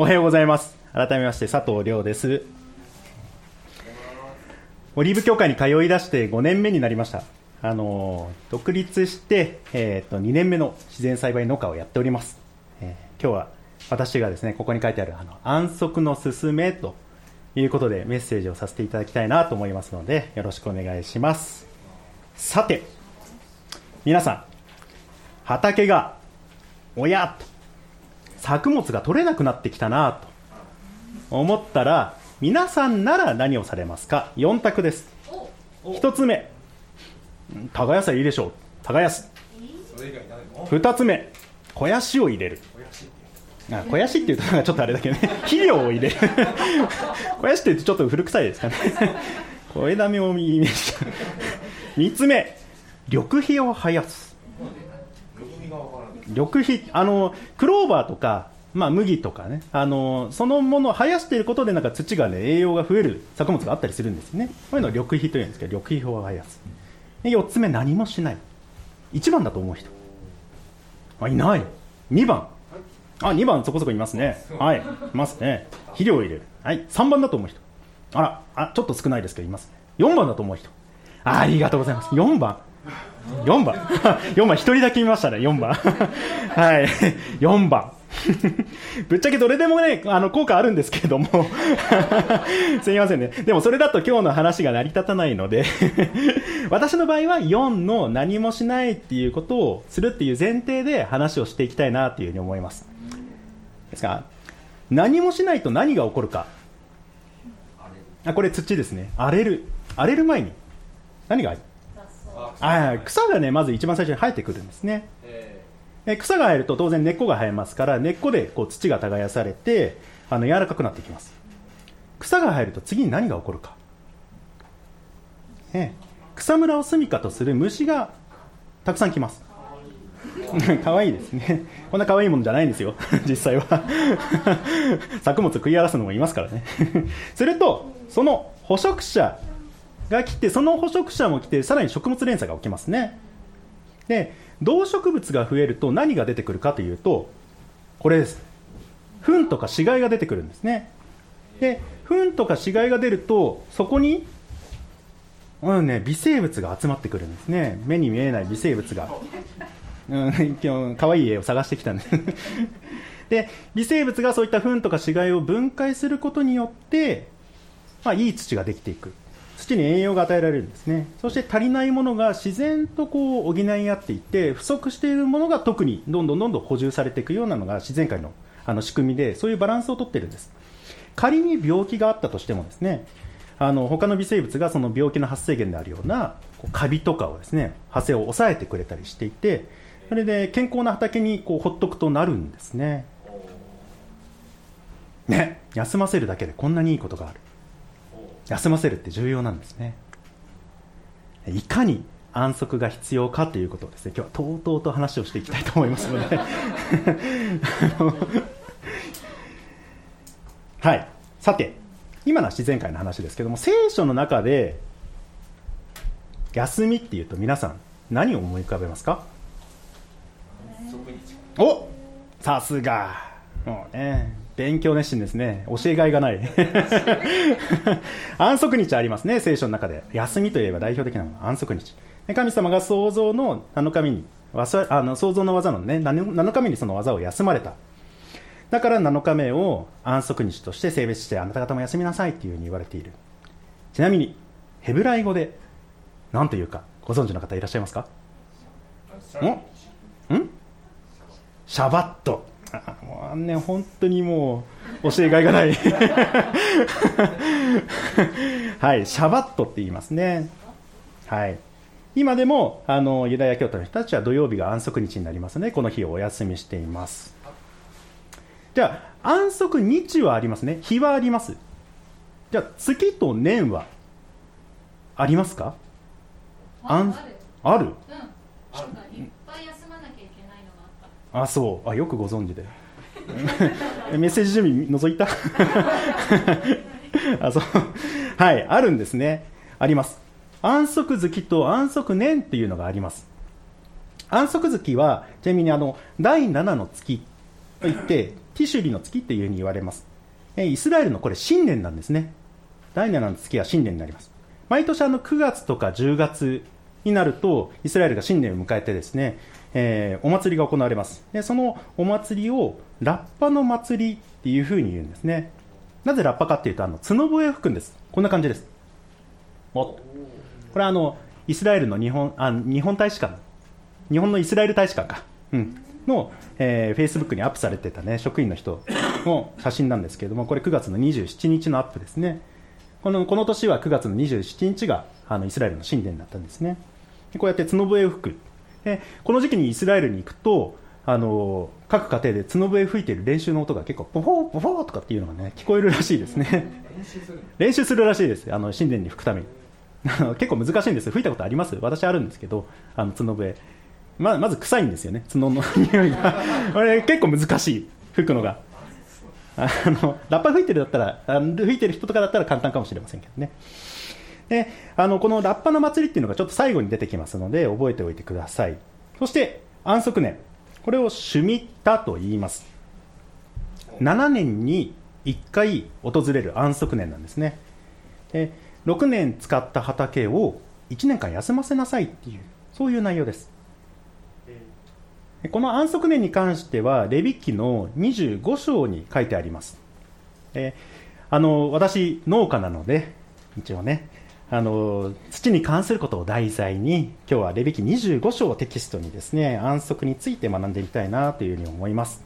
おはようございます。改めまして佐藤亮です。オリーブ協会に通い出して5年目になりました。あの独立して、えー、と2年目の自然栽培農家をやっております。えー今日は私がですね、ここに書いてあるあの安息のすすめということでメッセージをさせていただきたいなと思いますので、よろしくお願いします。さて、皆さん、畑が、おやっと、作物が取れなくなってきたなと思ったら、皆さんなら何をされますか ?4 択です。1つ目、うん耕さいいでしょう。耕す。2つ目、肥やしを入れる。あ肥やしって言うとなんかちょっとあれだけどね、肥料を入れる。肥やしって言うとちょっと古臭いですかね。声だめをイメージした。3つ目、緑肥を生やす。緑肥、あの、クローバーとか、まあ、麦とかね、あの、そのものを生やしていることで、なんか土がね、栄養が増える作物があったりするんですね。こういうのを緑肥というんですけど、緑肥を生やす。で4つ目、何もしない。1番だと思う人。あ、いない。2番。あ、2番そこそこいますね。はい。いますね。肥料を入れる。はい。3番だと思う人。あら、あ、ちょっと少ないですけど、いますね。4番だと思う人。ありがとうございます。4番。4番。4番、一人だけいましたね、4番。はい。4番。ぶっちゃけどれでもね、あの、効果あるんですけれども。すみませんね。でもそれだと今日の話が成り立たないので、私の場合は4の何もしないっていうことをするっていう前提で話をしていきたいなというふうに思います。ですが、何もしないと何が起こるか。あ、これ土ですね。荒れる。荒れる前に何が草がね、まず一番最初に生えてくるんですね。え草が生えると当然根っこが生えますから、根っこでこう土が耕されて、あの柔らかくなっていきます。草が生えると次に何が起こるか。ね草むらを住みかとする虫がたくさん来ます。可愛いですね。こんな可愛いもんじゃないんですよ、実際は。作物食い荒らすのもいますからね。すると、その捕食者が来て、その捕食者も来て、さらに食物連鎖が起きますね。で、動植物が増えると何が出てくるかというと、これです。糞とか死骸が出てくるんですね。で、糞とか死骸が出ると、そこに、うんね、微生物が集まってくるんですね。目に見えない微生物が。うん、今日、可愛い絵を探してきたんです。で、微生物がそういった糞とか死骸を分解することによって、まあ、いい土ができていく。土に栄養が与えられるんですね。そして足りないものが自然とこう補い合っていって、不足しているものが特にどんどんどんどん補充されていくようなのが自然界のあの仕組みで、そういうバランスをとってるんです。仮に病気があったとしてもですね、あの他の微生物がその病気の発生源であるようなこうカビとかをですね、発生を抑えてくれたりしていて、それで健康な畑にこうほっとくとなるんですね。ね、休ませるだけでこんなにいいことがある。休ませるって重要なんですね。いかに安息が必要かということをですね、今日はとうとうと話をしていきたいと思いますので。はい。さて、今のは自然界の話ですけども、聖書の中で、休みっていうと皆さん何を思い浮かべますか？おさすが。もうね、勉強熱心ですね。教えがいがない。安息日ありますね、聖書の中で。休みといえば代表的なのは安息日。で神様が創造の7日目に、わさあの創造の技のね、7 7日目にその技を休まれた。だから7日目を安息日として性別して、あなた方も休みなさいっていうふうに言われている。ちなみに、ヘブライ語で、何というか、ご存知の方いらっしゃいますか？んん？シャバット。あもうね、本当にもう、教えがいがない。はい、シャバットって言いますね。はい。今でも、あの、ユダヤ教徒の人たちは土曜日が安息日になりますね。この日をお休みしています。じゃあ、安息日はありますね。日はあります。じゃあ、月と年はありますか？あんあるうん。あ。そう。あ、よくご存知で。メッセージ準備覗いた？あ、そう。はい、あるんですね。あります。安息月と安息年っていうのがあります。安息月は、ちなみにあの、第7の月といってティシュリの月っていうふうに言われますイスラエルのこれ新年なんですね第7の月は新年になります毎年あの9月とか10月になるとイスラエルが新年を迎えてですね、えー、お祭りが行われます。でそのお祭りをラッパの祭りっていうふうに言うんですね。なぜラッパかっていうとあの角笛を吹くんです。こんな感じです。おこれはあのイスラエルの日本あ日本大使館。日本のイスラエル大使館か、うん、の、えー、フェイスブックにアップされてたね職員の人の写真なんですけれどもこれ9月の27日のアップですね。このこの年は9月の27日があのイスラエルの新年だったんですね。こうやって角笛を吹く。でこの時期にイスラエルに行くとあの各家庭で角笛吹いている練習の音が結構ポフォーポフォーとかっていうのがね聞こえるらしいですね。練習するらしいです。あの神殿に吹くために。結構難しいんです吹いたことあります？私あるんですけどあの角笛。ままず臭いんですよね。角の匂いが。これ結構難しい。吹くのが。あのラッパ吹いてるだったら吹いてる人とかだったら簡単かもしれませんけどねであのこのラッパの祭りっていうのがちょっと最後に出てきますので覚えておいてください。そして安息年。これをシュミッタと言います。7年に1回訪れる安息年なんですね。で6年使った畑を1年間休ませなさいっていうそういう内容です。この安息年に関してはレビ記の25章に書いてあります。えあの私農家なので一応ねあの土に関することを題材に今日はレビ記25章をテキストにですね安息について学んでみたいなというふうに思います。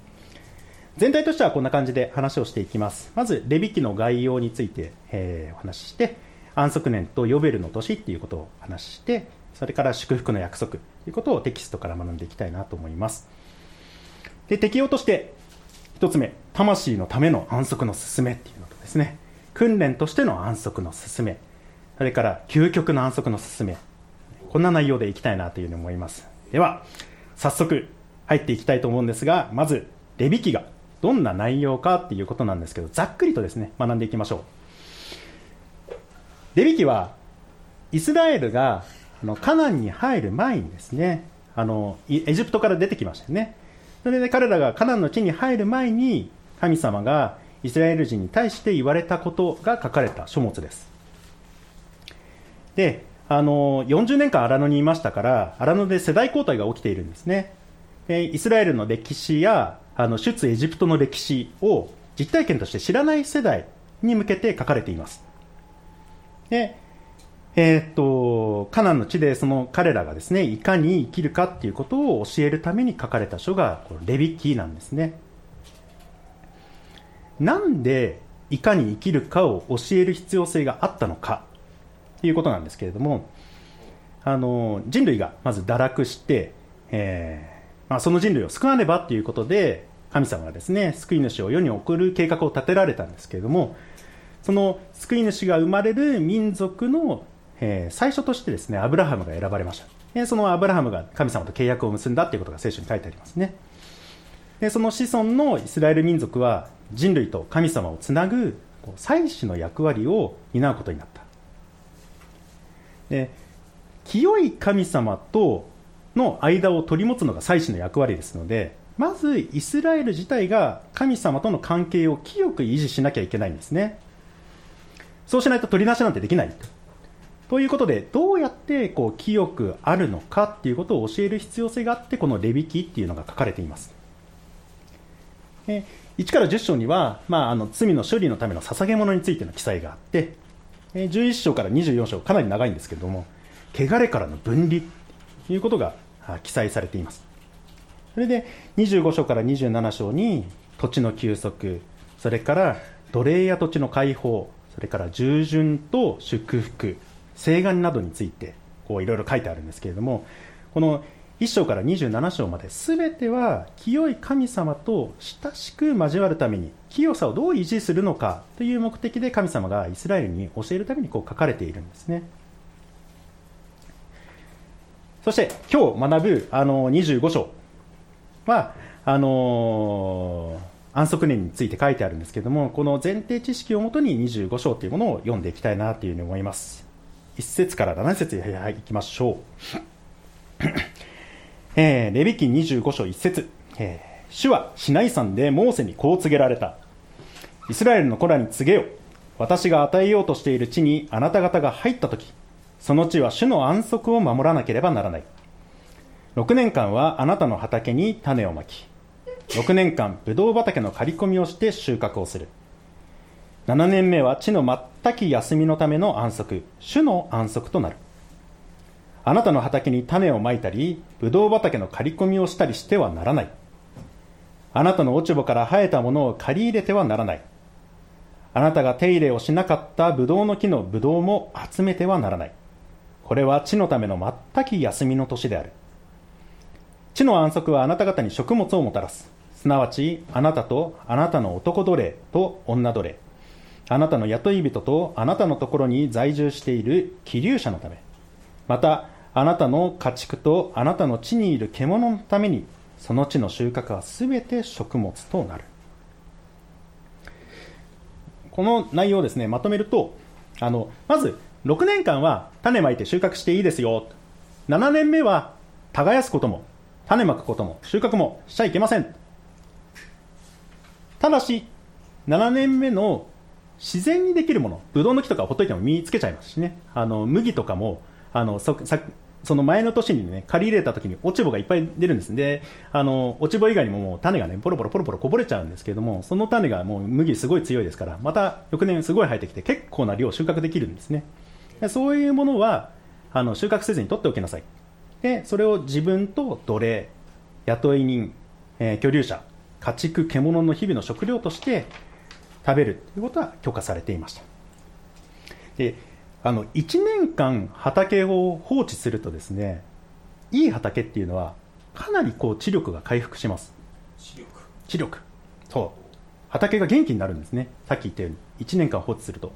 全体としてはこんな感じで話をしていきます。まずレビ記の概要について、えー、お話しして安息年とヨベルの年っていうことを話してそれから祝福の約束ということをテキストから学んでいきたいなと思います。で適用として1つ目魂のための安息の進めっていうのとですね訓練としての安息の進め。それから究極の安息の進め。こんな内容でいきたいなというふうに思います。では早速入っていきたいと思うんですがまずレビ記がどんな内容かっていうことなんですけどざっくりとですね学んでいきましょう。レビ記はイスラエルがあのカナンに入る前にですねあのエジプトから出てきましたよね。それで彼らがカナンの地に入る前に神様がイスラエル人に対して言われたことが書かれた書物です。であの40年間荒野にいましたから荒野で世代交代が起きているんですね。でイスラエルの歴史やあの出エジプトの歴史を実体験として知らない世代に向けて書かれています。でえー、っとカナンの地でその彼らがですねいかに生きるかっていうことを教えるために書かれた書がレビキーなんですね。なんでいかに生きるかを教える必要性があったのか。いうことなんですけれどもあの人類がまず堕落して、えーまあ、その人類を救わねばということで神様がですね救い主を世に送る計画を立てられたんですけれどもその救い主が生まれる民族の、えー、最初としてですねアブラハムが選ばれました。でそのアブラハムが神様と契約を結んだということが聖書に書いてありますね。でその子孫のイスラエル民族は人類と神様をつなぐ祭司の役割を担うことになった。で清い神様との間を取り持つのが祭司の役割ですのでまずイスラエル自体が神様との関係を清く維持しなきゃいけないんですね。そうしないと取り出しなんてできないと。いうことでどうやってこう清くあるのかっていうことを教える必要性があってこのレビキっていうのが書かれています。1から10章には、まあ、あの罪の処理のための捧げ物についての記載があって11章から24章かなり長いんですけれども汚れからの分離ということが記載されています。それで25章から27章に土地の休息それから奴隷や土地の解放それから従順と祝福請願などについてこういろいろ書いてあるんですけれどもこの1章から27章まで全ては清い神様と親しく交わるために清さをどう維持するのかという目的で神様がイスラエルに教えるためにこう書かれているんですね。そして今日学ぶあの25章はあの安息年について書いてあるんですけどもこの前提知識をもとに25章というものを読んでいきたいなというふうに思います。1節から7節へいきましょう。えー、レビキ25章1節、えー、主はシナイ山でモーセにこう告げられた。イスラエルの子らに告げよ。私が与えようとしている地にあなた方が入ったとき、その地は主の安息を守らなければならない。6年間はあなたの畑に種をまき、6年間ブドウ畑の刈り込みをして収穫をする。7年目は地の全き休みのための安息、主の安息となる。あなたの畑に種をまいたり、ブドウ畑の刈り込みをしたりしてはならない。あなたの落ち葉から生えたものを借り入れてはならない。あなたが手入れをしなかったブドウの木のブドウも集めてはならない。これは地のための全き休みの年である。地の安息はあなた方に食物をもたらす。すなわち、あなたとあなたの男奴隷と女奴隷、あなたの雇い人とあなたのところに在住している気流者のため、また、あなたの家畜とあなたの地にいる獣のためにその地の収穫はすべて食物となる。この内容をですね、まとめると、あの、まず、6年間は種まいて収穫していいですよ。7年目は耕すことも、種まくことも、収穫もしちゃいけません。ただし、7年目の自然にできるもの、ブドウの木とかほっといても身につけちゃいますしね。あの、麦とかも、あの、そ、さその前の年にね、借り入れた時に落ち葉がいっぱい出るんです。で、あの、落ち葉以外にももう種がね、ポロポロポロポロこぼれちゃうんですけれども、その種がもう麦すごい強いですから、また翌年すごい生えてきて結構な量収穫できるんですね。でそういうものは、あの、収穫せずに取っておきなさい。で、それを自分と奴隷、雇い人、えー、居留者、家畜、獣の日々の食料として食べるということは許可されていました。であの1年間畑を放置するとですねいい畑っていうのはかなりこう知力が回復します。視力。知力。そう。畑が元気になるんですね。さっき言ったように。1年間放置すると。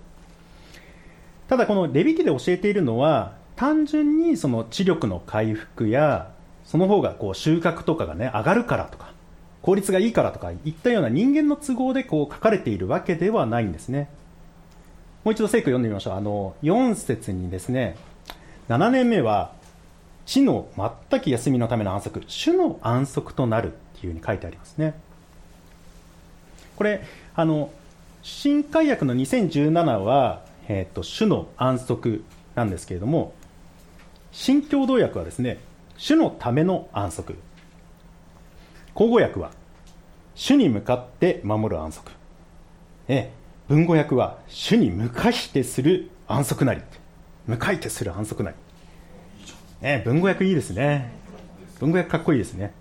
ただこのレビ記で教えているのは単純にその知力の回復やその方がこう収穫とかがね上がるからとか効率がいいからとかいったような人間の都合でこう書かれているわけではないんですねもう一度聖句読んでみましょう。あの、4節にですね、7年目は、地の全き休みのための安息、主の安息となるっていうふうに書いてありますね。これ、あの、新海訳の2017は、えっ、ー、と、主の安息なんですけれども、新共同訳はですね、主のための安息。口語訳は、主に向かって守る安息。ええ文語訳は主に向かいてする安息なり。向かいてする安息なり、ね、文語訳いいですね。文語訳かっこいいですね。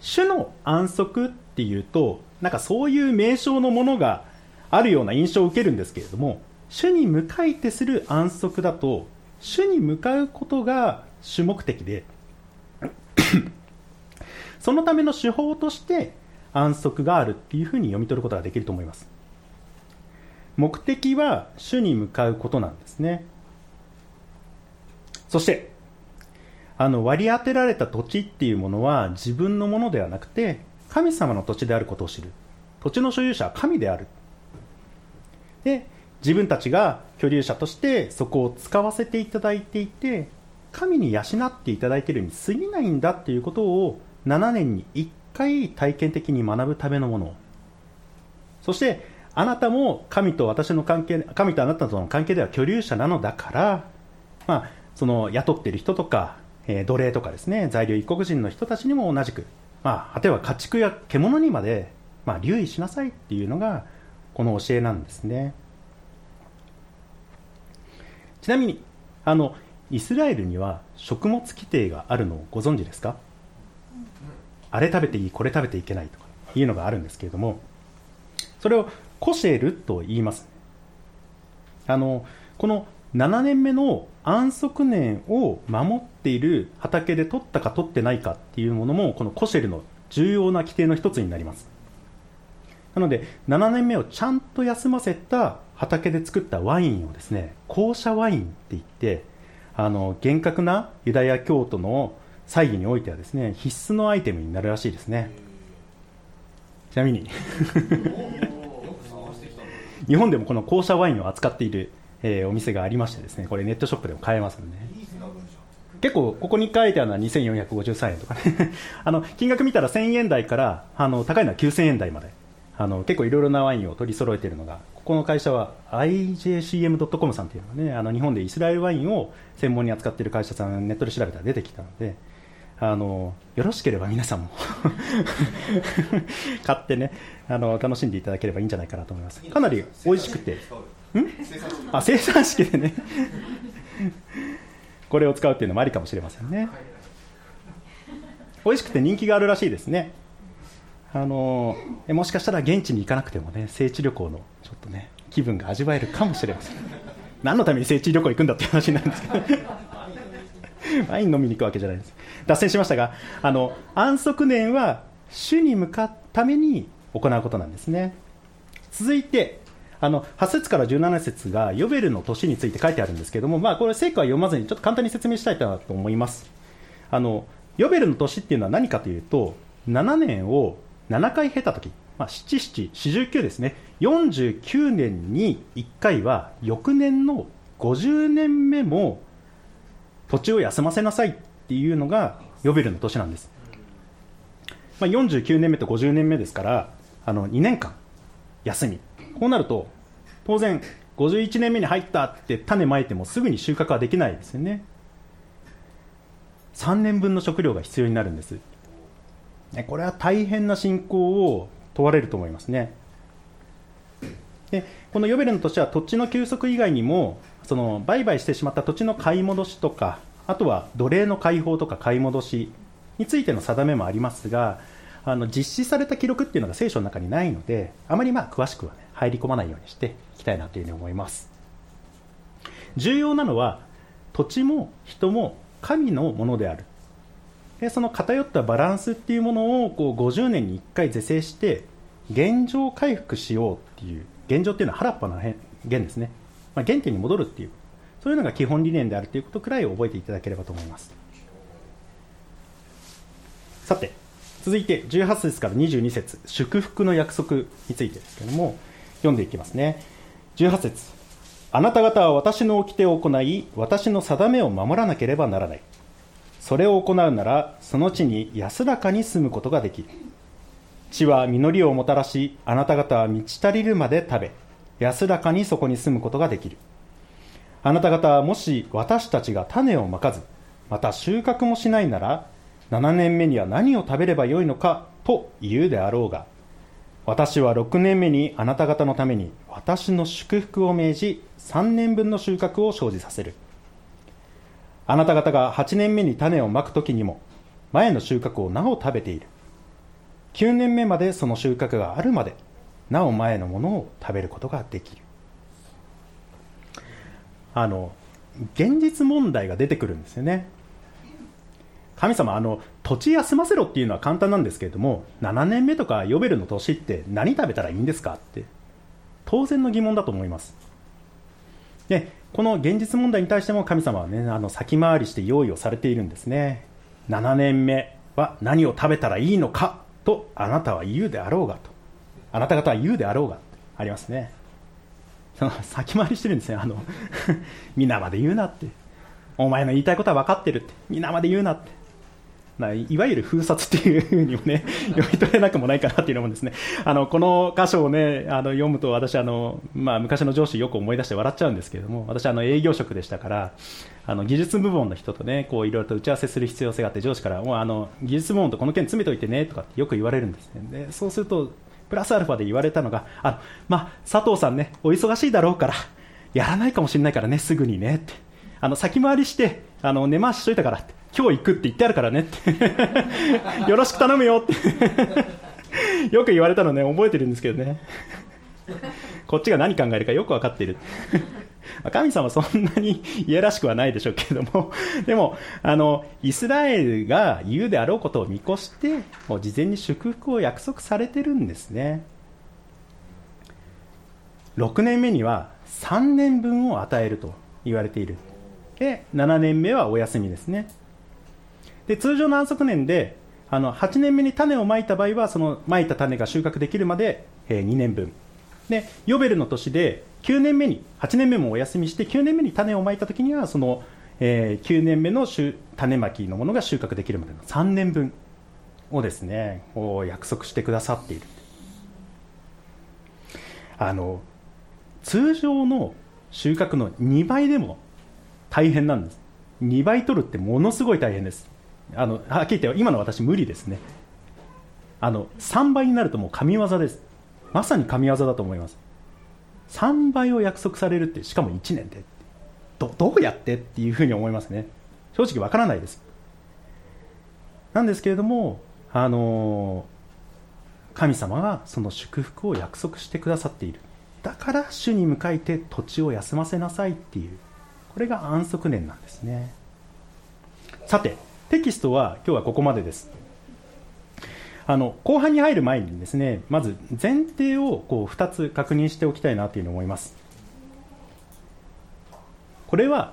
主の安息っていうとなんかそういう名称のものがあるような印象を受けるんですけれども主に向かいてする安息だと主に向かうことが主目的でそのための手法として安息があるっていうふうに読み取ることができると思います。目的は主に向かうことなんですね。そしてあの割り当てられた土地っていうものは自分のものではなくて神様の土地であることを知る。土地の所有者は神である。で自分たちが居留者としてそこを使わせていただいていて神に養っていただいているに過ぎないんだっていうことを7年に1回体験的に学ぶためのもの。そしてあなたも神と私の関係神とあなたとの関係では居留者なのだから、まあ、その雇っている人とか、えー、奴隷とかですね在留一国人の人たちにも同じく、まあ、果ては家畜や獣にまで、まあ、留意しなさいっていうのがこの教えなんですね。ちなみにあのイスラエルには食物規定があるのをご存知ですか？あれ食べていいこれ食べていけないとかいうのがあるんですけれどもそれをコシェルと言います。あの、この7年目の安息年を守っている畑で取ったか取ってないかっていうものも、このコシェルの重要な規定の一つになります。なので、7年目をちゃんと休ませた畑で作ったワインをですね、校舎ワインって言って、あの、厳格なユダヤ教徒の祭儀においてはですね、必須のアイテムになるらしいですね。ちなみに 日本でもこの校舎ワインを扱っている、えー、お店がありましてですねこれネットショップでも買えますので、ね、結構ここに書いてあるのは2453円とかね。あの金額見たら1000円台からあの高いのは9000円台まで。あの結構いろいろなワインを取り揃えているのがここの会社は IJCM.com さんというのがねあの日本でイスラエルワインを専門に扱っている会社さんネットで調べたら出てきたのであのよろしければ皆さんも 買ってね。あの楽しんでいただければいいんじゃないかなと思います。かなり美味しくて。ん？あ生産式でね。これを使うっていうのもありかもしれませんね。美味しくて人気があるらしいですね。あのもしかしたら現地に行かなくてもね聖地旅行のちょっとね気分が味わえるかもしれません。何のために聖地旅行行くんだっていう話になるんですけど。ワイン飲みに行くわけじゃないです。脱線しましたがあの安息年は主に向かうために行うことなんですね。続いてあの8節から17節がヨベルの年について書いてあるんですけども、まあ、これ聖句は読まずにちょっと簡単に説明したいと思います。あのヨベルの年っていうのは何かというと7年を7回経た時、まあ、7、7、49ですね。49年に1回は翌年の50年目も土地を休ませなさいっていうのがヨベルの年なんです、まあ、49年目と50年目ですからあの2年間休み。こうなると当然51年目に入ったって種まいてもすぐに収穫はできないですよね。3年分の食料が必要になるんです。これは大変な信仰を問われると思いますね。でこのヨベルの年は土地の休息以外にもその売買してしまった土地の買い戻しとかあとは奴隷の解放とか買い戻しについての定めもありますがあの実施された記録っていうのが聖書の中にないのであまりまあ詳しくは、ね、入り込まないようにしていきたいなというふうに思います。重要なのは土地も人も神のものである。でその偏ったバランスっていうものをこう50年に1回是正して現状回復しようっていう現状っていうのは原っぱの弦ですね、まあ、原点に戻るっていうそういうのが基本理念であるということくらい覚えていただければと思います。さて続いて18節から22節祝福の約束についてですけども読んでいきますね。18節あなた方は私の掟を行い私の定めを守らなければならない。それを行うならその地に安らかに住むことができる。地は実りをもたらしあなた方は満ち足りるまで食べ安らかにそこに住むことができる。あなた方はもし私たちが種をまかずまた収穫もしないなら7年目には何を食べればよいのかと言うであろうが私は6年目にあなた方のために私の祝福を命じ3年分の収穫を生じさせる。あなた方が8年目に種をまく時にも前の収穫をなお食べている。9年目までその収穫があるまでなお前のものを食べることができる。あの現実問題が出てくるんですよね。神様あの土地休ませろっていうのは簡単なんですけれども7年目とかヨベルの年って何食べたらいいんですかって当然の疑問だと思います。でこの現実問題に対しても神様はねあの先回りして用意をされているんですね。7年目は何を食べたらいいのかとあなたは言うであろうがと。あなた方は言うであろうがありますね。その先回りしてるんですね。あの 皆まで言うなって。お前の言いたいことは分かってるって。皆まで言うなって。いわゆる封殺っていうふうにもね、読み取れなくもないかなっていうのもですね、あの、この箇所をね、あの、読むと私、あの、まあ、昔の上司よく思い出して笑っちゃうんですけれども、私、あの、営業職でしたから、あの、技術部門の人とね、こう、いろいろと打ち合わせする必要性があって、上司から、もう、あの、技術部門とこの件詰めといてね、とかってよく言われるんですね。で、そうすると、プラスアルファで言われたのが、あの、まあ、佐藤さんね、お忙しいだろうから、やらないかもしれないからね、すぐにね、って。あの、先回りして、あの、根回ししといたからって。今日行くって言ってあるからねって。よろしく頼むよって。よく言われたのね。覚えてるんですけどね。こっちが何考えるかよく分かっている。神様そんなにいやらしくはないでしょうけれども。でもあのイスラエルが言うであろうことを見越してもう事前に祝福を約束されてるんですね。6年目には3年分を与えると言われている。で7年目はお休みですね。で通常の安息年であの8年目に種をまいた場合はそのまいた種が収穫できるまで、えー、2年分。でヨベルの年で9年目に8年目もお休みして9年目に種をまいた時にはその、えー9年目の種まきのものが収穫できるまでの3年分をですねこ約束してくださっている。あの通常の収穫の2倍でも大変なんです。2倍取るってものすごい大変です。あのはっきり言って今の私無理ですね。あの3倍になるともう神業です。まさに神業だと思います。3倍を約束されるってしかも1年で。どどうやってっていうふうに思いますね。正直わからないです。なんですけれどもあの神様がその祝福を約束してくださっている。だから主に向かいて土地を休ませなさいっていう。これが安息年なんですね。さてテキストは今日はここまでです。あの後半に入る前にですねまず前提をこう2つ確認しておきたいなというふうに思います。これは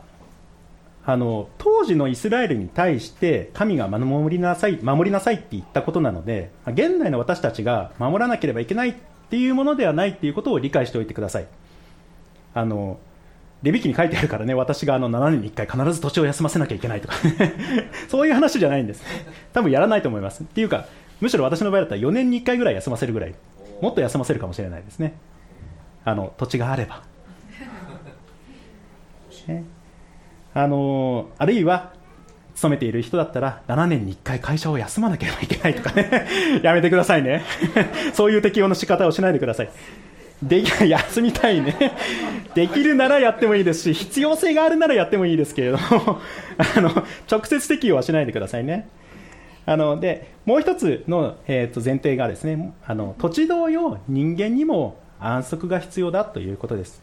あの当時のイスラエルに対して神が守りなさい守りなさいって言ったことなので現代の私たちが守らなければいけないっていうものではないっていうことを理解しておいてください。あのレビ記に書いてあるからね私があの7年に1回必ず土地を休ませなきゃいけないとか。そういう話じゃないんです。多分やらないと思います。っていうかむしろ私の場合だったら4年に1回ぐらい休ませるぐらいもっと休ませるかもしれないですね。あの土地があれば、ね。あのあるいは勤めている人だったら7年に1回会社を休まなければいけないとかね。やめてくださいね。そういう適用の仕方をしないでください。で 休みたいね。できるならやってもいいですし必要性があるならやってもいいですけれども あの直接適用はしないでくださいね。あのでもう一つの、えー、と前提がですねあの土地同様人間にも安息が必要だということです。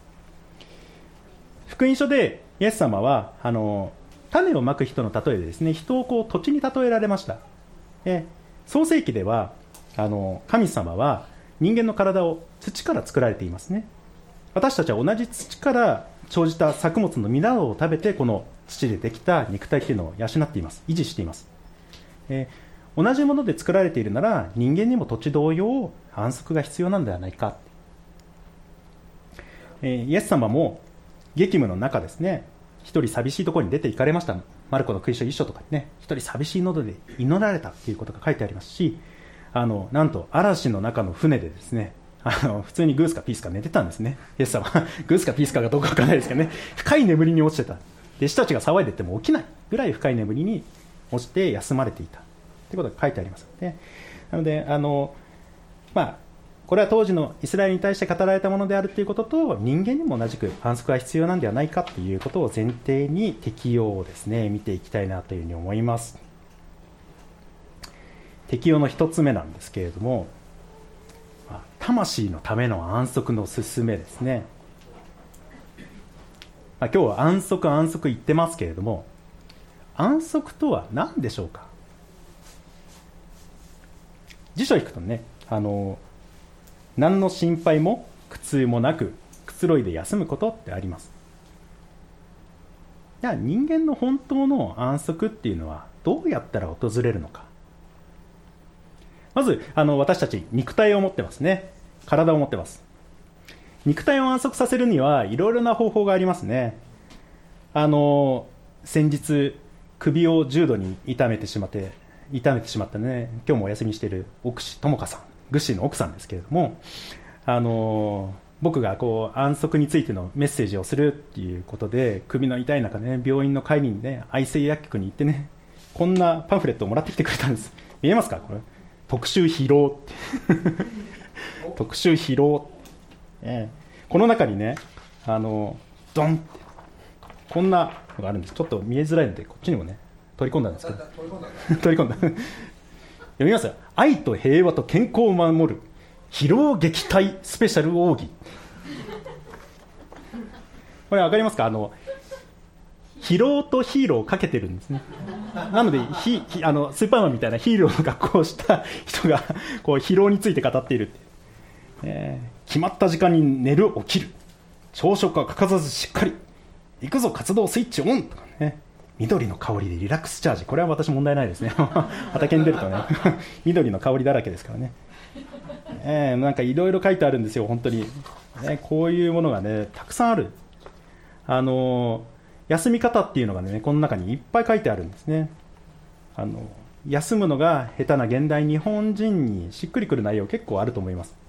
福音書でイエス様はあの種をまく人の例えでですね人をこう土地に例えられました。で創世記ではあの神様は人間の体を土から作られていますね。私たちは同じ土から生じた作物の実などを食べてこの土でできた肉体っていうのを養っています。維持しています。えー同じもので作られているなら人間にも土地同様安息が必要なんではないか、えーイエス様も激務の中ですね一人寂しいところに出て行かれました。マルコのクリスチョ一書とかね一人寂しい喉で祈られたということが書いてありますしあのなんと嵐の中の船でですねあの普通にグースかピースか寝てたんですね。イエス様。グースかピースかがどうかわからないですけどね。深い眠りに落ちてた。弟子たちが騒いでても起きないぐらい深い眠りに落ちて休まれていた。ということが書いてあります。でなのであのまあこれは当時のイスラエルに対して語られたものであるということと人間にも同じく安息が必要なんではないかということを前提に適用をですね見ていきたいなというふうに思います。適用の一つ目なんですけれども魂のための安息の勧めですね、まあ、今日は安息安息言ってますけれども安息とは何でしょうか？辞書を引くとねあの何の心配も苦痛もなくくつろいで休むことってあります。じゃあ人間の本当の安息っていうのはどうやったら訪れるのか？まずあの私たち肉体を持ってますね。体を持ってます。肉体を安息させるにはいろいろな方法がありますね。あの先日首を重度に痛めてしまって痛めてしまったね。今日もお休みしている奥志智香さんグッシーの奥さんですけれどもあの僕がこう安息についてのメッセージをするっていうことで首の痛い中ね病院の帰りにね愛生薬局に行ってねこんなパンフレットをもらってきてくれたんです。見えますか？これ。特集疲労って。特集疲労、ええ。この中にねあのドン。ってこんなのがあるんです。ちょっと見えづらいのでこっちにもね取り込んだんですけど。取り込んだ 読みますよ。愛と平和と健康を守る。疲労撃退スペシャル奥義。これ分かりますか？あの疲労とヒーローをかけてるんですね。なのでヒヒあのスーパーマンみたいなヒーローの格好をした人がこう疲労について語っているって、えー決まった時間に寝る起きる。朝食は欠かさずしっかり。行くぞ活動スイッチオン。とかね。緑の香りでリラックスチャージ。これは私問題ないですね。畑に出るとね。緑の香りだらけですからね。えーなんかいろいろ書いてあるんですよ本当に、ね、こういうものがねたくさんある。あの休み方っていうのがねこの中にいっぱい書いてあるんですね。あの休むのが下手な現代日本人にしっくりくる内容結構あると思います。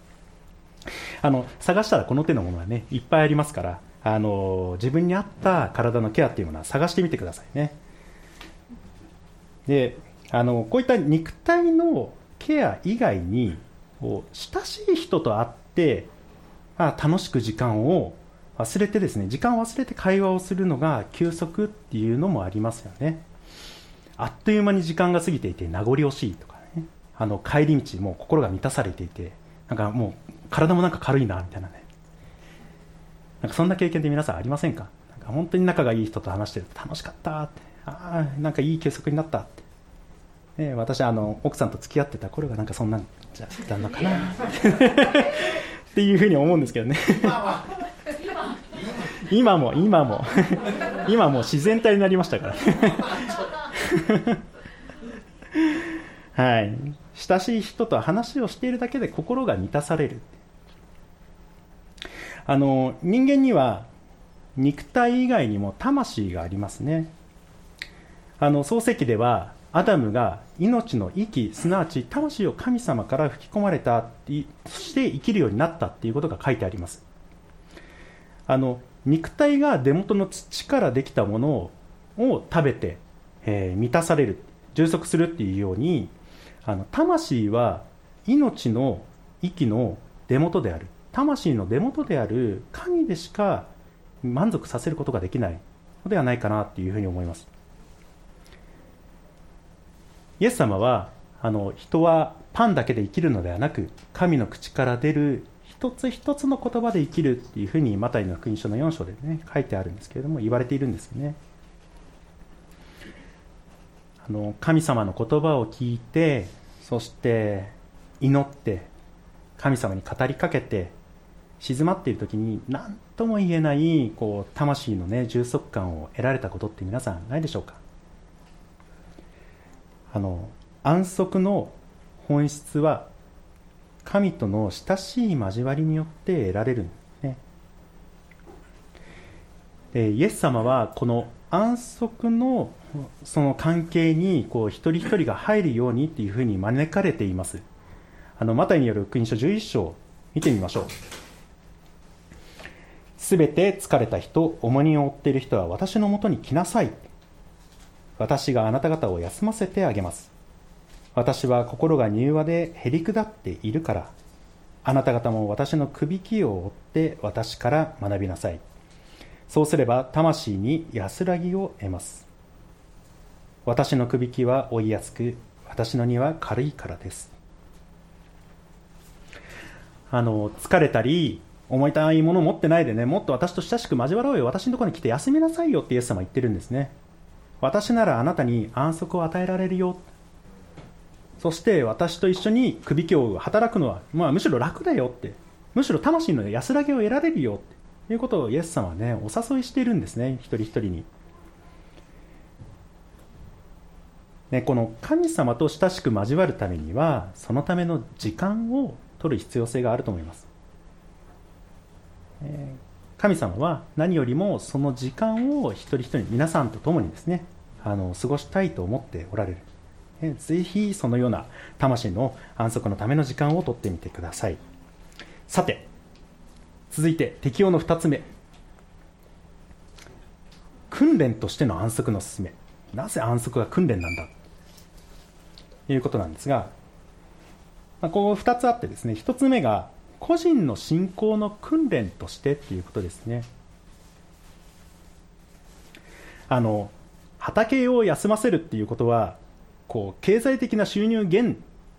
あの探したらこの手のものはねいっぱいありますからあの自分に合った体のケアっていうものは探してみてくださいね。であのこういった肉体のケア以外に親しい人と会って、まあ、楽しく時間を忘れてですね時間を忘れて会話をするのが休息っていうのもありますよね。あっという間に時間が過ぎていて名残惜しいとかね。あの帰り道も心が満たされていてなんかもう体もなんか軽いなみたいなね。なんかそんな経験って皆さんありませんか？なんか本当に仲がいい人と話してると楽しかったって。ああなんかいい休息になったって、ね、私あの奥さんと付き合ってた頃がなんかそんなんじゃったのかな。っていうふうに思うんですけどね。今も。今も。今も自然体になりましたから。はい。親しい人と話をしているだけで心が満たされるあの人間には肉体以外にも魂がありますね。あの漱石ではアダムが命の息すなわち魂を神様から吹き込まれたそして生きるようになったっていうことが書いてあります。あの肉体が出元の土からできたものを食べて、えー、満たされる充足するっていうようにあの魂は命の息の出元である。魂の出元である神でしか満足させることができないのではないかなっていうふうに思います。イエス様はあの人はパンだけで生きるのではなく神の口から出る一つ一つの言葉で生きるっていうふうにマタイの福音書の4章でね書いてあるんですけれども言われているんですよね。あの神様の言葉を聞いてそして祈って神様に語りかけて静まっている時に何とも言えないこう魂のね充足感を得られたことって皆さんないでしょうか？あの安息の本質は神との親しい交わりによって得られるんですね。でイエス様はこの安息のその関係にこう一人一人が入るようにっていうふうに招かれています。あのマタイによる福音書11章見てみましょう。すべて疲れた人、重荷を負っている人は私のもとに来なさい。私があなた方を休ませてあげます。私は心が柔和でへり下っているから、あなた方も私のくびきを追って私から学びなさい。そうすれば魂に安らぎを得ます。私のくびきは追いやすく、私の荷は軽いからです。あの、疲れたり、重たいものを持ってないでね、もっと私と親しく交わろうよ、私のところに来て休みなさいよってイエス様は言ってるんですね。私ならあなたに安息を与えられるよ。そして私と一緒に首教を働くのは、まあ、むしろ楽だよって。むしろ魂の安らぎを得られるよっていうことをイエス様はね、お誘いしているんですね、一人一人に。ね、この神様と親しく交わるためには、そのための時間を取る必要性があると思います。神様は何よりもその時間を一人一人皆さんと共にですねあの過ごしたいと思っておられる。ぜひそのような魂の安息のための時間をとってみてください。さて続いて適用の2つ目。訓練としての安息の勧め。なぜ安息が訓練なんだ？ということなんですが、まあ、こう2つあってですね1つ目が個人の信仰の訓練としてっていうことですね。あの畑を休ませるっていうことはこう経済的な収入減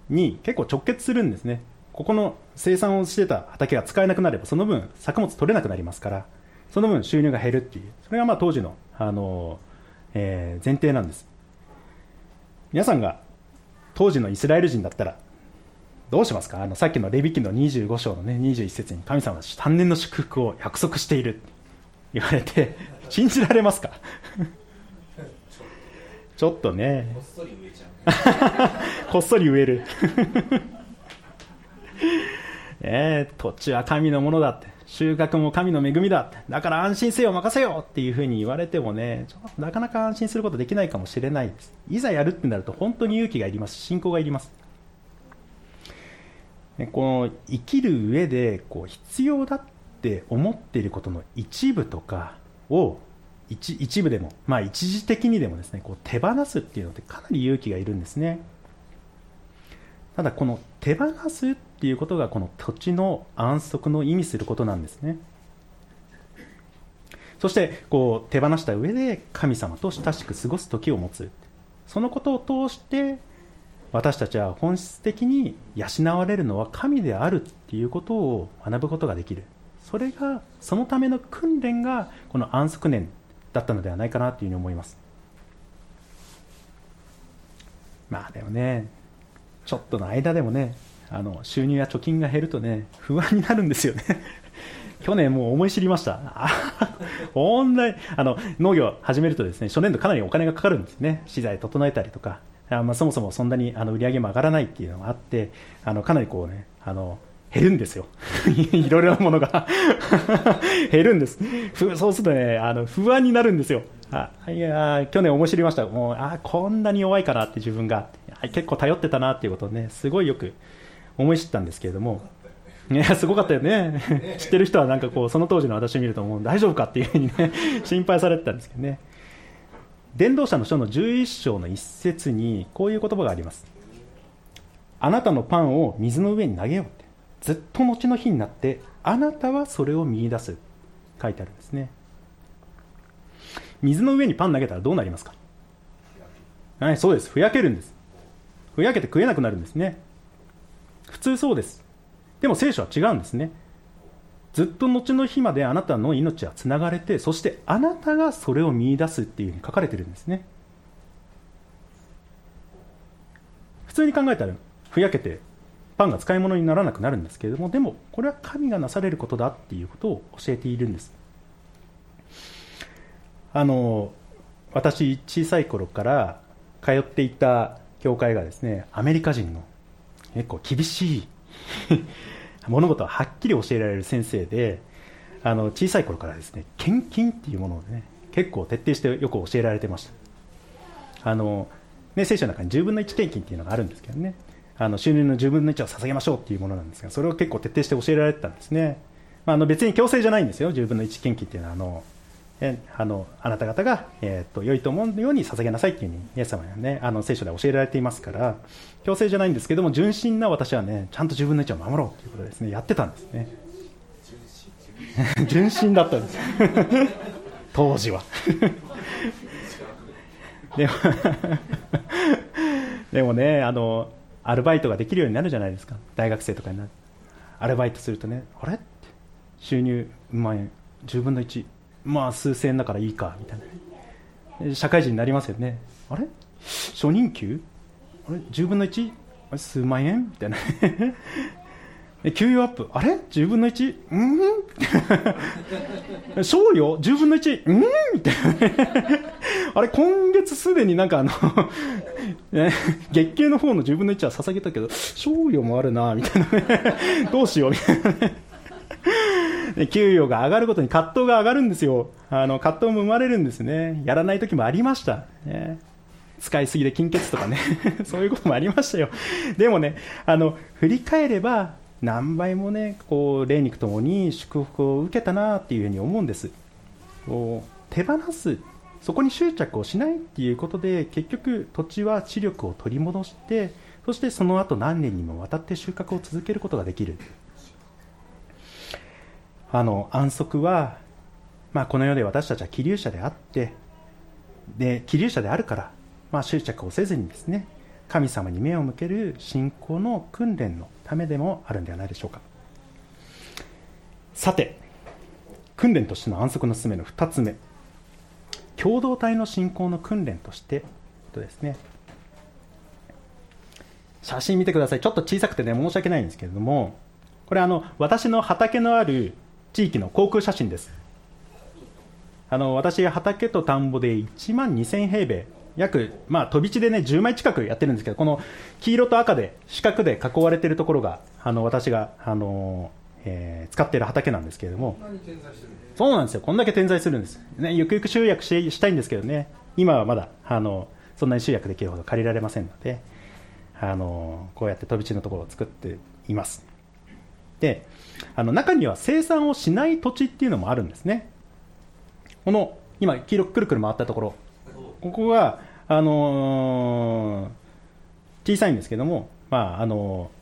に結構直結するんですね。ここの生産をしてた畑が使えなくなればその分作物取れなくなりますからその分収入が減るっていう。それがまあ当時の、あのえー、前提なんです。皆さんが当時のイスラエル人だったらどうしますか？あのさっきのレビ記の25章のね21節に神様は3年の祝福を約束している言われて 信じられますか？ちょっとね。こっそり植える。ね土地は神のものだって。収穫も神の恵みだって。だから安心せよ任せよっていうふうに言われてもねちょっとなかなか安心することできないかもしれないです。いざやるってなると本当に勇気がいります。信仰がいります。この生きる上でこう必要だって思っていることの一部とかを一一部でも、まあ、一時的にでもですねこう手放すっていうのってかなり勇気がいるんですね。ただこの手放すっていうことがこの土地の安息の意味することなんですね。そしてこう手放した上で神様と親しく過ごす時を持つ。そのことを通して私たちは本質的に養われるのは神であるっていうことを学ぶことができるそれがそのための訓練がこの安息年だったのではないかなというふうに思いますまあでもねちょっとの間でもねあの収入や貯金が減るとね不安になるんですよね 去年もう思い知りました。ほんあの、農業始めるとですね、初年度かなりお金がかかるんですね。資材整えたりとか。あまあ、そもそもそんなにあの売り上げも上がらないっていうのがあって、あの、かなりこうね、あの、減るんですよ。いろいろなものが 減るんです。そうするとね、あの不安になるんですよ。あいや去年思い知りました。もうあこんなに弱いかなって自分が結構頼ってたなっていうことをね、すごいよく思い知ったんですけれども、いや、すごかったよね。知ってる人はなんかこう、その当時の私を見るともう大丈夫かっていうふうにね、心配されてたんですけどね。伝道者の書の11章の一節にこういう言葉があります。あなたのパンを水の上に投げようって。ずっと後の日になってあなたはそれを見出す。書いてあるんですね。水の上にパン投げたらどうなりますか？はいそうです。ふやけるんです。ふやけて食えなくなるんですね。普通そうです。でも聖書は違うんですね。ずっと後の日まであなたの命はつながれてそしてあなたがそれを見出すっていうふうに書かれてるんですね。普通に考えたらふやけてパンが使い物にならなくなるんですけれどもでもこれは神がなされることだっていうことを教えているんです。あの私小さい頃から通っていた教会がですねアメリカ人の結構厳しい物事ははっきり教えられる先生であの小さい頃からですね献金っていうものをね結構徹底してよく教えられてましたあの、ね、聖書の中に10分の1献金っていうのがあるんですけどねあの収入の10分の1を捧げましょうっていうものなんですが、それを結構徹底して教えられてたんですね。まあ、あの別に強制じゃないんですよ、10分の1献金っていうのは。あのえあのあなた方が、えー、っと良いと思うように捧げなさいっていうふうに、イエス様はね、あの聖書で教えられていますから、強制じゃないんですけども、純真な私はね、ちゃんと10分の1を守ろうということですね、やってたんですね。純真だったんです。当時は。でもでもねあのアルバイトができるようになるじゃないですか。大学生とかになる。アルバイトするとねあれ？収入万円10分の1まあ数千円だからいいかみたいな。社会人になりますよね。あれ？初任給あれ？10分の 1? あれ？数万円？みたいな。給与アップ？あれ？10分の 1? うん？賞与10分の 1? うん？みたいな。あれ？今月すでになんかあの月給の方の10分の1は捧げたけど賞与もあるなみたいな。どうしようみたいな。給与が上がることに葛藤が上がるんですよ。あの葛藤も生まれるんですね。やらない時もありました、ね。使いすぎで金欠とかね。そういうこともありましたよ。でもねあの振り返れば何倍もねこう霊肉ともに祝福を受けたなっていうふうに思うんです。こう手放す。そこに執着をしないっていうことで結局土地は知力を取り戻してそしてその後何年にもわたって収穫を続けることができる。あの安息は、まあ、この世で私たちは気流者であってで気流者であるから、まあ、執着をせずにですね神様に目を向ける信仰の訓練のためでもあるんではないでしょうか。さて訓練としての安息の進めの2つ目。共同体の信仰の訓練としてとですね写真見てください。ちょっと小さくてね申し訳ないんですけれどもこれあの私の畑のある地域の航空写真です。あの私畑と田んぼで1万2000平米約、まあ、飛び地でね、10枚近くやってるんですけど、この黄色と赤で、四角で囲われているところが、あの、私が、あの、えー使っている畑なんですけれども。そうなんですよ。こんだけ点在するんです、ね、ゆくゆく集約ししたいんですけどね。今はまだあのそんなに集約できるほど借りられませんのであのこうやって飛び地のところを作っています。であの中には生産をしない土地っていうのもあるんですね。この今黄色くくるくる回ったところ。ここが、あのー小さいんですけども、まああのー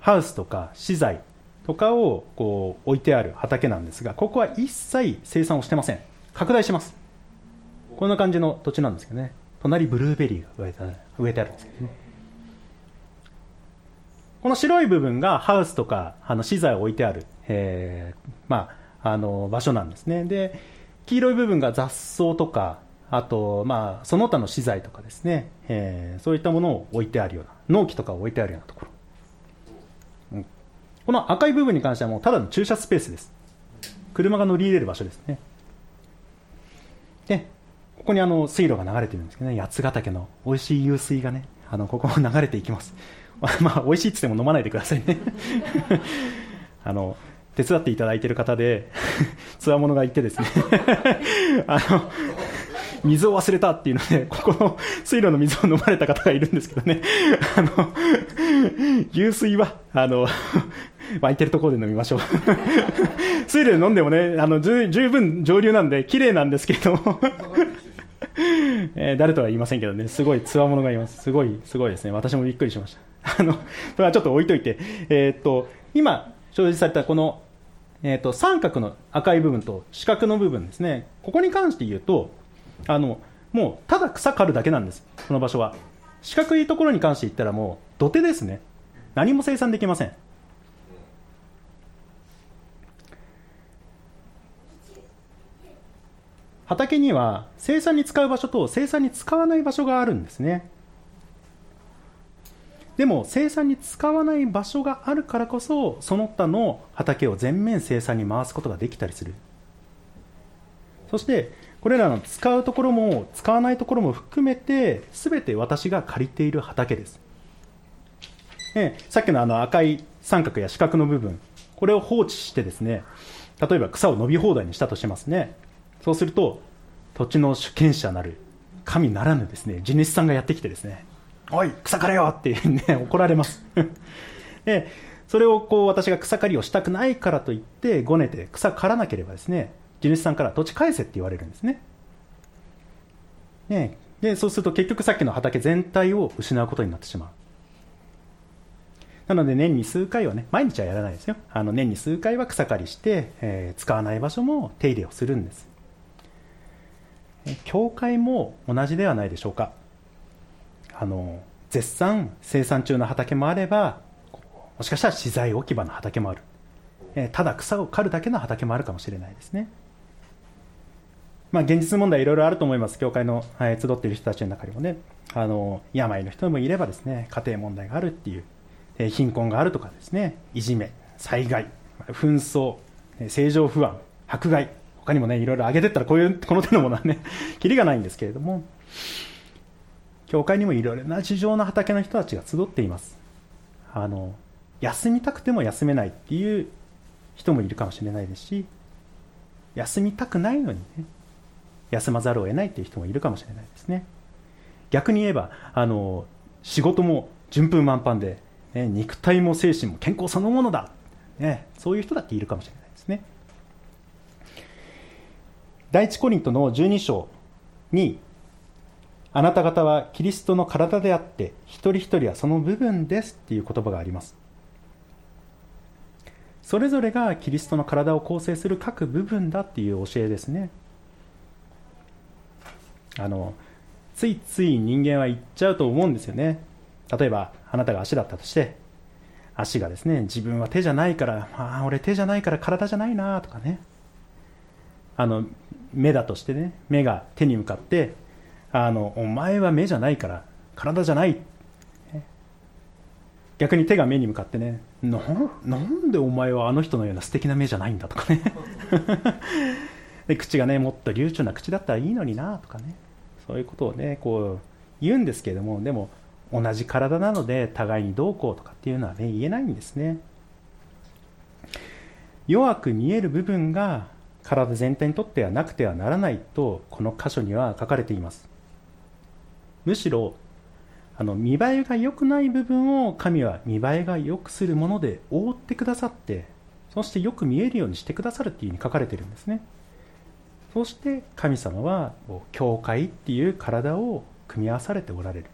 ハウスとか資材とかをこう置いてある畑なんですがここは一切生産をしてません。拡大します。こんな感じの土地なんですけどね。隣ブルーベリーが植えてある植えてあるんですけどね。この白い部分がハウスとかあの資材を置いてある、えーまあ、あの場所なんですね。で黄色い部分が雑草とかあと、まあ、その他の資材とかですね、えーそういったものを置いてあるような農機とかを置いてあるようなところ、うん。この赤い部分に関してはもうただの駐車スペースです。車が乗り入れる場所ですね。でここにあの水路が流れてるんですけどね。八ヶ岳の美味しい湧水がねあのここを流れていきます。まあ美味しいっつっても飲まないでくださいね。あの手伝っていただいている方で つわものがいてですね。あの水を忘れたっていうのでここの水路の水を飲まれた方がいるんですけどね。あの湧水はあの湧いてるところで飲みましょう。水路で飲んでもねあの十十分上流なんで綺麗なんですけれども。えー誰とは言いませんけどね、すごいつわものがいます。すごい、すごいですね。私もびっくりしました。あの、それはちょっと置いといて、えーっと、今、表示されたこの、えーっと、三角の赤い部分と四角の部分ですね、ここに関して言うと、あの、もう、ただ草刈るだけなんです。この場所は。四角いところに関して言ったらもう、土手ですね。何も生産できません。畑には生産に使う場所と生産に使わない場所があるんですね。でも生産に使わない場所があるからこそその他の畑を全面生産に回すことができたりする。そしてこれらの使うところも使わないところも含めて全て私が借りている畑です。えさっきのあの赤い三角や四角の部分これを放置してですね例えば草を伸び放題にしたとしますね。そうすると土地の主権者なる神ならぬですね地主さんがやってきてですねおい草刈れよ！っていうね 怒られます。でそれをこう私が草刈りをしたくないからといってごねて草刈らなければですね地主さんから土地返せって言われるんですね。ねでそうすると結局さっきの畑全体を失うことになってしまう。なので年に数回はね、毎日はやらないですよ。あの年に数回は草刈りして、えー使わない場所も手入れをするんです。教会も同じではないでしょうか。あの、絶賛生産中の畑もあれば、もしかしたら資材置き場の畑もある。えただ草を刈るだけの畑もあるかもしれないですね。まあ、現実問題いろいろあると思います。教会の、えー集っている人たちの中にもね。あの、病の人もいればですね、家庭問題があるっていう。え貧困があるとかですね、いじめ、災害、紛争、政情不安、迫害、他にもね、いろいろ挙げてったらこういう、この手のものはね、キリがないんですけれども、教会にもいろいろな事情の畑の人たちが集っています。あの、休みたくても休めないっていう人もいるかもしれないですし、休みたくないのにね、休まざるを得ないっていう人もいるかもしれないですね。逆に言えば、あの、仕事も順風満帆で、ね、肉体も精神も健康そのものだ、ね、そういう人だっているかもしれないですね。第一コリントの12章に、あなた方はキリストの体であって、一人一人はその部分ですっていう言葉があります。それぞれがキリストの体を構成する各部分だっていう教えですね。あの、ついつい人間は言っちゃうと思うんですよね。例えば、あなたが足だったとして、足がですね、自分は手じゃないから、ああ、俺手じゃないから体じゃないなとかね。あの、目だとしてね、目が手に向かって、あの、お前は目じゃないから体じゃない。逆に手が目に向かってね、ななんでお前はあの人のような素敵な目じゃないんだとかね。で口がね、もっと流暢な口だったらいいのになとかね。そういうことをね、こう言うんですけれども、でも同じ体なので互いにどうこうとかっていうのはね、言えないんですね。弱く見える部分が体全体にとってはなくてはならないとこの箇所には書かれています。むしろあの見栄えが良くない部分を神は見栄えが良くするもので覆ってくださってそしてよく見えるようにしてくださるっていうふうに書かれてるんですね。そして神様は教会っていう体を組み合わされておられる。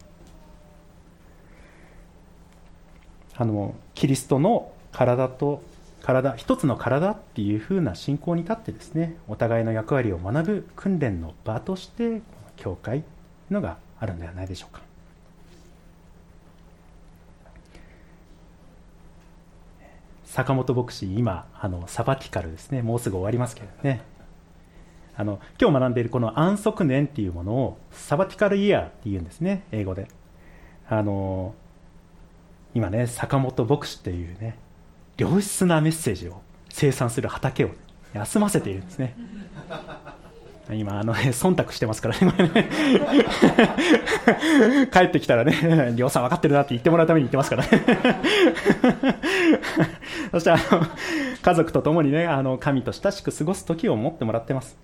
あのキリストの体と体一つの体っていうふうな信仰に立ってですねお互いの役割を学ぶ訓練の場として教会のがあるのではないでしょうか。坂本牧師今あのサバティカルですねもうすぐ終わりますけどね。あの今日学んでいるこの安息年っていうものをサバティカルイヤーっていうんですね英語で。あの今ね坂本牧師っていうね良質なメッセージを生産する畑を休ませているんですね。今あの、ね、忖度してますからね。帰ってきたらね亮さん分かってるなって言ってもらうために言ってますからね。そしてあの家族と共にねあの神と親しく過ごす時を持ってもらってます。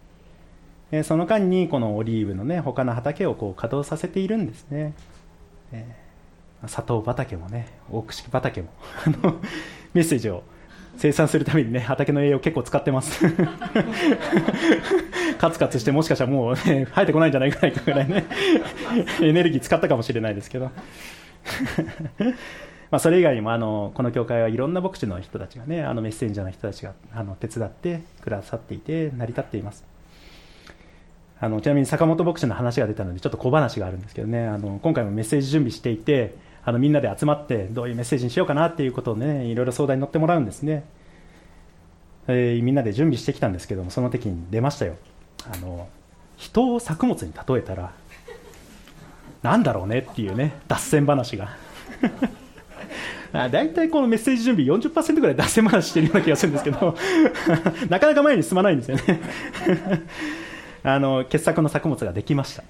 えその間にこのオリーブのね他の畑をこう稼働させているんですね、えー、砂糖畑もね大串畑もあのメッセージを生産するためにね畑の栄養結構使ってます。カツカツしてもしかしたらもう、ね、生えてこないんじゃないかぐらいね。エネルギー使ったかもしれないですけど。まあそれ以外にもあのこの教会はいろんな牧師の人たちがねあのメッセンジャーの人たちがあの手伝ってくださっていて成り立っています。あのちなみに坂本牧師の話が出たのでちょっと小話があるんですけどね。あの今回もメッセージ準備していてあのみんなで集まってどういうメッセージにしようかなっていうことをねいろいろ相談に乗ってもらうんですね、えー、みんなで準備してきたんですけどもその時に出ましたよ。あの人を作物に例えたらなんだろうねっていうね脱線話が。大体このメッセージ準備40%ぐらい脱線話してるような気がするんですけど なかなか前に進まないんですよね。あの傑作の作物ができました。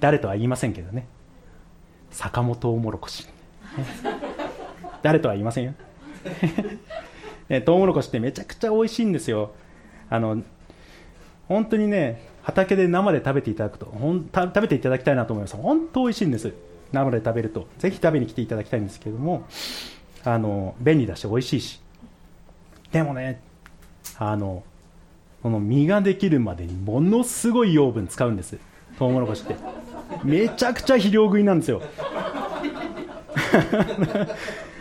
誰とは言いませんけどね。坂本トウモロコシ誰とは言いませんよ。ね、トウモロコシってめちゃくちゃ美味しいんですよ。あの本当にね畑で生で食べていただくとほん食べていただきたいなと思います。本当美味しいんです。生で食べると。ぜひ食べに来ていただきたいんですけどもあの便利だし美味しいし。でもねあのこの実ができるまでにものすごい養分使うんです。トウモロコシって。めちゃくちゃ肥料食いなんですよ。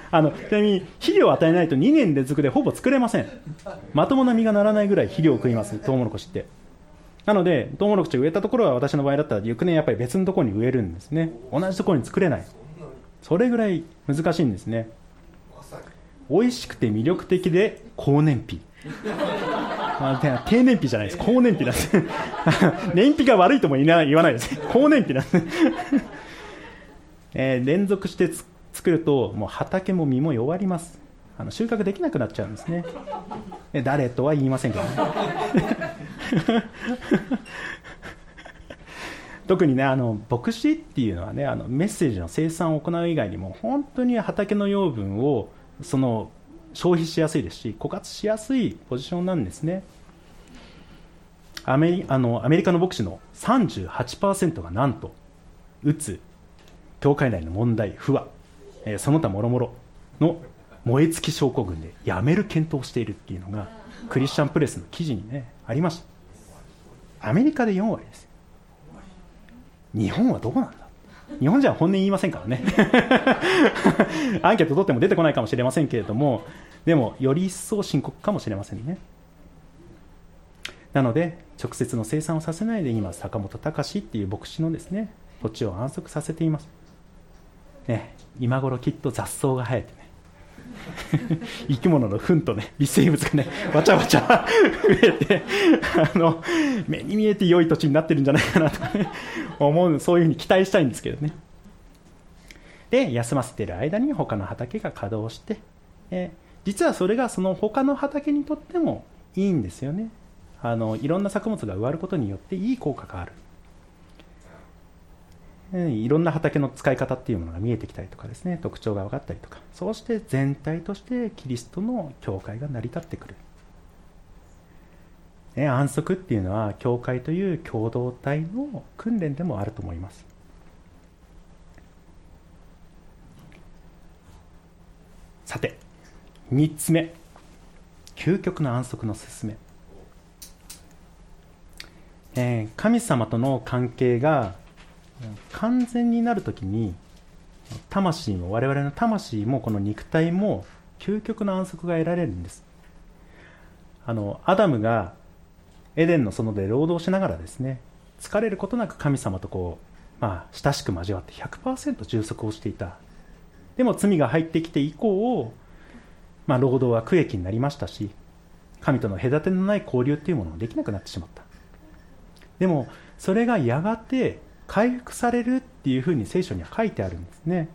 あのちなみに肥料を与えないと2年連続でほぼ作れません。まともな実がならないぐらい肥料を食いますトウモロコシって。なのでトウモロコシ植えたところは私の場合だったら翌年やっぱり別のところに植えるんですね。同じところに作れない。それぐらい難しいんですね。美味しくて魅力的で高燃費。まあ低燃費じゃないです。高燃費なんです。燃費が悪いとも言わないです。高燃費なんです、えー、連続して作るともう畑も実も弱ります。あの収穫できなくなっちゃうんですね。誰とは言いませんけどね。特にねあの牧師っていうのはねあのメッセージの生産を行う以外にも本当に畑の養分をその消費しやすいですし枯渇しやすいポジションなんですね。アメリあのアメリカの牧師の38%がなんとうつ教会内の問題不和、えー、その他もろもろの燃え尽き症候群でやめる検討をしているっていうのがクリスチャンプレスの記事にねありました。アメリカで4割です日本はどうなん日本人は本音言いませんからね。アンケート取っても出てこないかもしれませんけれどもでもより一層深刻かもしれませんね。なので直接の生産をさせないで今坂本隆っていう牧師のですね土地を安息させています、ね、今頃きっと雑草が生えてね。生き物の糞とね微生物がねわちゃわちゃ増えてあの目に見えて良い土地になってるんじゃないかなとかね思うそういうふうに期待したいんですけどね。で休ませてる間に他の畑が稼働して、え実はそれがその他の畑にとってもいいんですよね。あのいろんな作物が植わることによっていい効果がある。いろんな畑の使い方っていうものが見えてきたりとかですね特徴が分かったりとか。そうして全体としてキリストの教会が成り立ってくる、ね、安息っていうのは教会という共同体の訓練でもあると思います。さて3つ目。究極の安息の勧め、えー、神様との関係が完全になるときに魂も我々の魂もこの肉体も究極の安息が得られるんです。あのアダムがエデンの園で労働しながらですね疲れることなく神様とこう、まあ、親しく交わって100%充足をしていた。でも罪が入ってきて以降、まあ、労働は苦役になりましたし神との隔てのない交流っていうものができなくなってしまった。でもそれがやがて回復されるっていうふうに聖書には書いてあるんですね。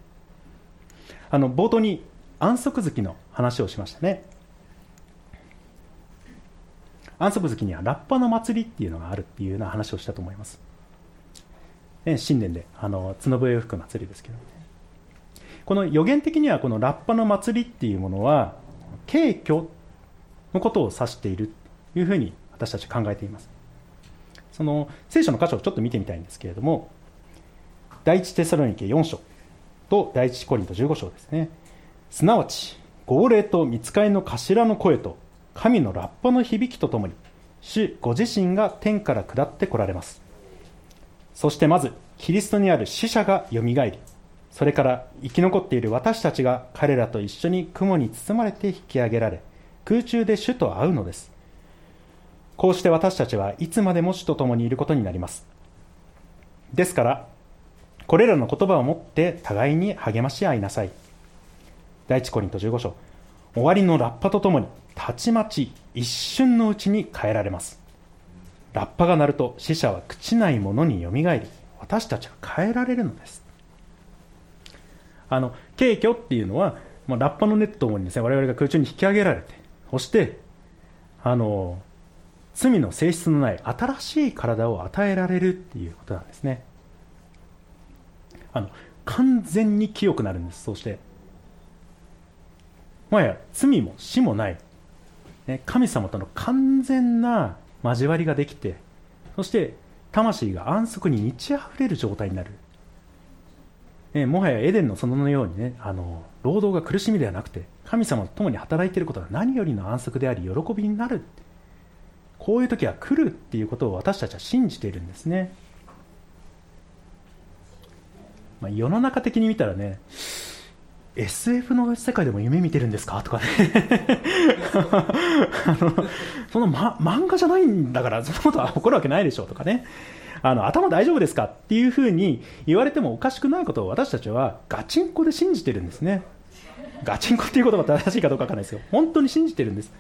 あの冒頭に安息月の話をしましたね。安息月にはラッパの祭りっていうのがあるっていうような話をしたと思います、ね、新年であの角笛を吹く祭りですけど、ね、この予言的にはこのラッパの祭りっていうものは敬虚のことを指しているというふうに私たち考えています。その聖書の箇所をちょっと見てみたいんですけれども第一テサロニケ4章と第一コリント15章ですね。すなわち号令と見つかりの頭の声と神のラッパの響きとともに主ご自身が天から下ってこられます。そしてまずキリストにある死者がよみがえりそれから生き残っている私たちが彼らと一緒に雲に包まれて引き上げられ空中で主と会うのです。こうして私たちはいつまでも主と共にいることになります。ですから、これらの言葉をもって互いに励まし合いなさい。第一コリント15章。終わりのラッパとともに、たちまち一瞬のうちに変えられます。ラッパが鳴ると死者は朽ちないものによみがえり、私たちは変えられるのです。あの、軽挙っていうのは、まあ、ラッパのネットにですね、我々が空中に引き上げられて、そして、あの、罪の性質のない新しい体を与えられるっていうことなんですね。あの完全に清くなるんですそうして。もはや罪も死もない、ね、神様との完全な交わりができてそして魂が安息に満ち溢れる状態になる、ね、もはやエデンの園のようにねあの労働が苦しみではなくて神様と共に働いていることが何よりの安息であり喜びになるこういう時は来るっていうことを私たちは信じているんですね、まあ、世の中的に見たらね SF の世界でも夢見てるんですか？とかね。あのその、ま、漫画じゃないんだからそんなことは起こるわけないでしょう。とかね。あの頭大丈夫ですか？っていうふうに言われてもおかしくないことを私たちはガチンコで信じてるんですね。ガチンコっていう言葉正しいかどうかわからないですよ。本当に信じてるんです。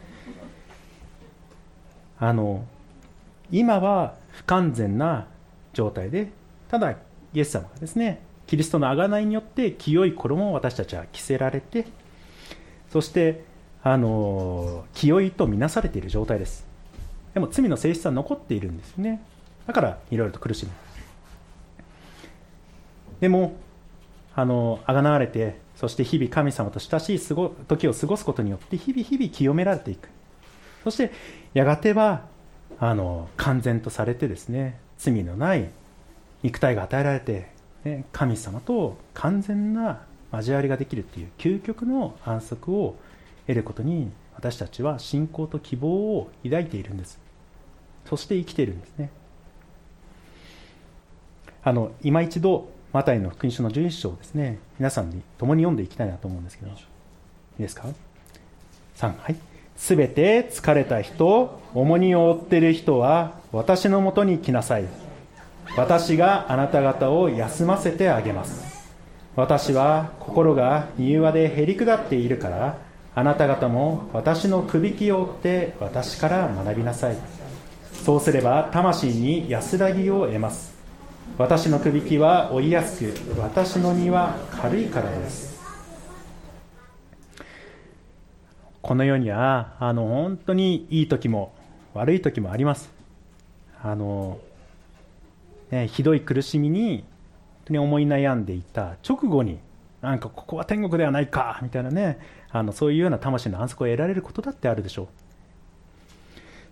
あの今は不完全な状態でただイエス様がですねキリストの贖いによって清い衣を私たちは着せられてそしてあの清いとみなされている状態です。でも罪の性質は残っているんですね。だからいろいろと苦しむ。でもあの贖われてそして日々神様と親しい時を過ごすことによって日々日々清められていく。そしてやがてはあの完全とされてですね罪のない肉体が与えられて、ね、神様と完全な交わりができるっていう究極の安息を得ることに私たちは信仰と希望を抱いているんです。そして生きているんですね。あの今一度マタイの福音書の11章をですね皆さんに共に読んでいきたいなと思うんですけどいいですか？3はい。すべて疲れた人、重荷を負っている人は、私のもとに来なさい。私があなた方を休ませてあげます。私は心が柔和でへり下っているから、あなた方も私のくびきを追って私から学びなさい。そうすれば魂に安らぎを得ます。私のくびきは追いやすく、私の荷は軽いからです。この世にはあの本当にいい時も悪い時もあります。あの、ね、ひどい苦しみに当に思い悩んでいた直後になんかここは天国ではないかみたいなねあのそういうような魂の安息を得られることだってあるでしょう。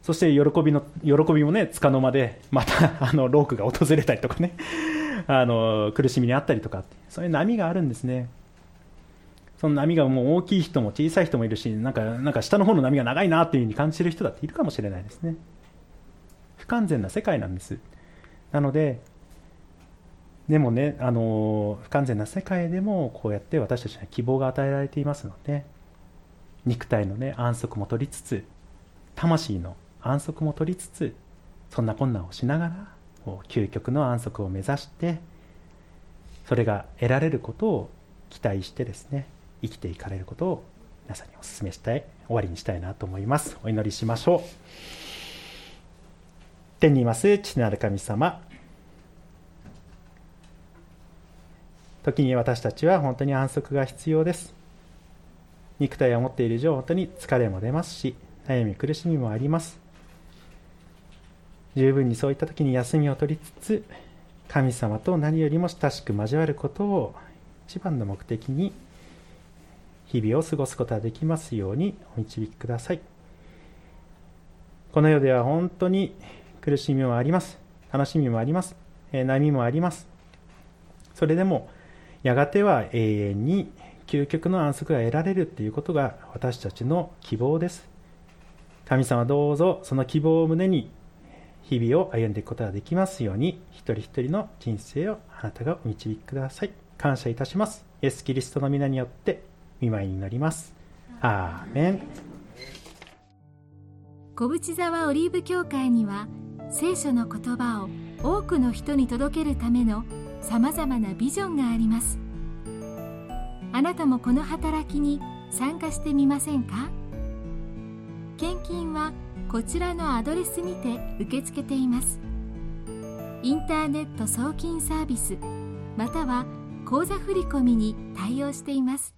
そして喜びの喜びもねつかの間でまた あのロークが訪れたりとかね。あの苦しみにあったりとかそういう波があるんですね。その波がもう大きい人も小さい人もいるしなんかなんか下の方の波が長いなっていうふうに感じる人だっているかもしれないですね。不完全な世界なんです。なのででもね、あの不完全な世界でもこうやって私たちは希望が与えられていますので肉体の、ね、安息も取りつつ魂の安息も取りつつそんな困難をしながら究極の安息を目指してそれが得られることを期待してですね生きていかれることを皆さんにお勧めしたい終わりにしたいなと思います。お祈りしましょう。天にいます父なる神様。時に私たちは本当に安息が必要です。肉体を持っている以上本当に疲れも出ますし悩み苦しみもあります。十分にそういった時に休みを取りつつ神様と何よりも親しく交わることを一番の目的に日々を過ごすことができますようにお導きください。この世では本当に苦しみもあります。楽しみもあります。波もあります。それでもやがては永遠に究極の安息が得られるということが私たちの希望です。神様どうぞその希望を胸に日々を歩んでいくことができますように一人一人の人生をあなたがお導きください。感謝いたします。イエス・キリストの皆によって見舞いになります。アーメン。小淵沢オリーブ教会には聖書の言葉を多くの人に届けるためのさまざまなビジョンがあります。あなたもこの働きに参加してみませんか？献金はこちらのアドレスにて受け付けています。インターネット送金サービスまたは口座振込に対応しています。